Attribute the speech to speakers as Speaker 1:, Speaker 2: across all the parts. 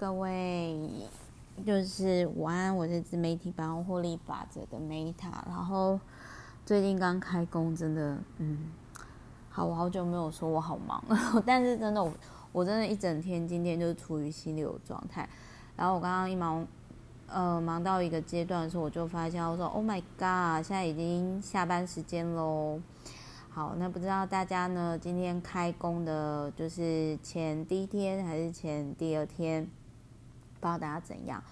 Speaker 1: 各位，就是午安，我是自媒体百万获利法则的 Meta，然后最近刚开工，真的，嗯，好，我好久没有说我好忙，但是真的，我我真的一整天今天就是处于心流状态，然后我刚刚一忙，呃，忙到一个阶段的时候，我就发现我说，Oh my God，现在已经下班时间喽。好，那不知道大家呢，今天开工的，就是前第一天还是前第二天，不知道大家怎样？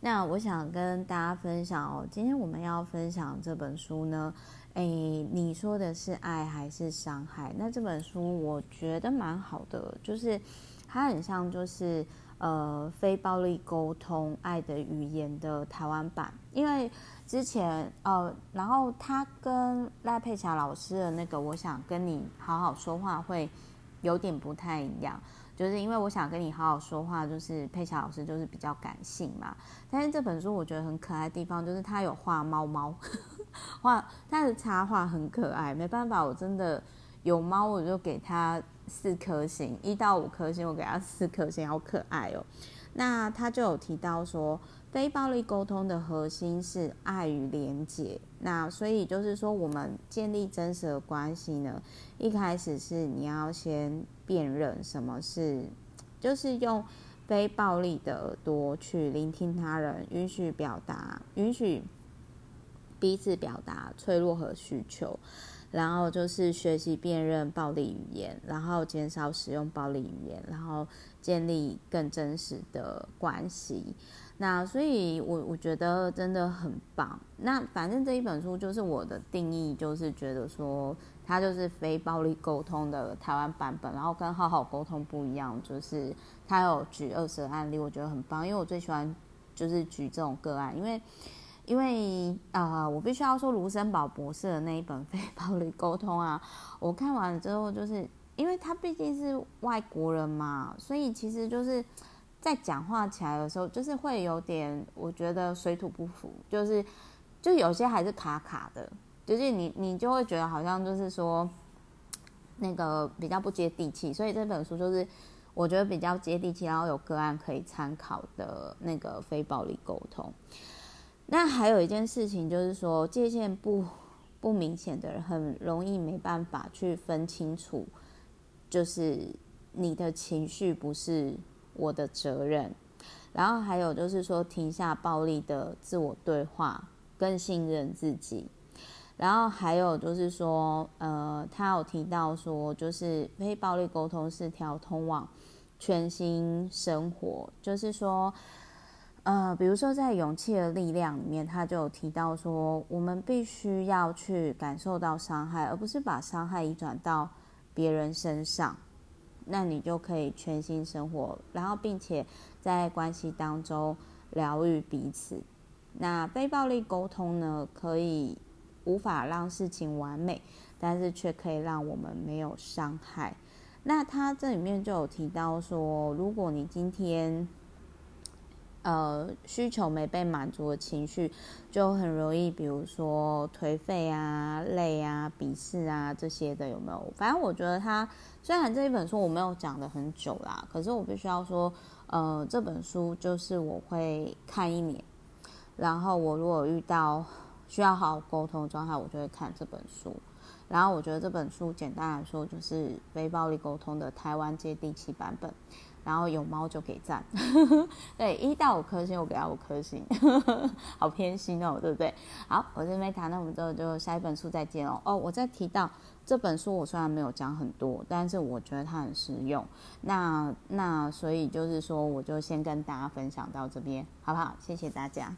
Speaker 1: 那我想跟大家分享哦，今天我们要分享这本书呢，诶，你说的是爱还是伤害？那这本书我觉得蛮好的，就是它很像就是呃非暴力沟通爱的语言的台湾版，因为。之前呃，然后他跟赖佩霞老师的那个，我想跟你好好说话会有点不太一样，就是因为我想跟你好好说话，就是佩霞老师就是比较感性嘛。但是这本书我觉得很可爱的地方，就是他有画猫猫，画他的插画很可爱。没办法，我真的有猫，我就给它四颗星，一到五颗星，我给它四颗星，好可爱哦。那他就有提到说。非暴力沟通的核心是爱与连结，那所以就是说，我们建立真实的关系呢，一开始是你要先辨认什么是，就是用非暴力的耳朵去聆听他人，允许表达，允许彼此表达脆弱和需求，然后就是学习辨认暴力语言，然后减少使用暴力语言，然后建立更真实的关系。那所以我，我我觉得真的很棒。那反正这一本书就是我的定义，就是觉得说它就是非暴力沟通的台湾版本，然后跟好好沟通不一样，就是它有举二十个案例，我觉得很棒。因为我最喜欢就是举这种个案，因为因为啊、呃，我必须要说卢森堡博士的那一本非暴力沟通啊，我看完了之后，就是因为他毕竟是外国人嘛，所以其实就是。在讲话起来的时候，就是会有点，我觉得水土不服，就是就有些还是卡卡的，就是你你就会觉得好像就是说那个比较不接地气，所以这本书就是我觉得比较接地气，然后有个案可以参考的那个非暴力沟通。那还有一件事情就是说，界限不不明显的人，很容易没办法去分清楚，就是你的情绪不是。我的责任，然后还有就是说，停下暴力的自我对话，更信任自己。然后还有就是说，呃，他有提到说，就是非暴力沟通是条通往全新生活。就是说，呃，比如说在勇气的力量里面，他就有提到说，我们必须要去感受到伤害，而不是把伤害移转到别人身上。那你就可以全新生活，然后并且在关系当中疗愈彼此。那非暴力沟通呢，可以无法让事情完美，但是却可以让我们没有伤害。那他这里面就有提到说，如果你今天。呃，需求没被满足的情绪，就很容易，比如说颓废啊、累啊、鄙视啊这些的，有没有？反正我觉得他虽然这一本书我没有讲得很久啦，可是我必须要说，呃，这本书就是我会看一年，然后我如果遇到需要好好沟通的状态，我就会看这本书。然后我觉得这本书简单来说就是非暴力沟通的台湾接地气版本。然后有猫就给赞，对，一到五颗星我给他五颗星，好偏心哦，对不对？好，我是 Meta，那我们之后就下一本书再见哦。哦，我再提到这本书，我虽然没有讲很多，但是我觉得它很实用。那那所以就是说，我就先跟大家分享到这边，好不好？谢谢大家。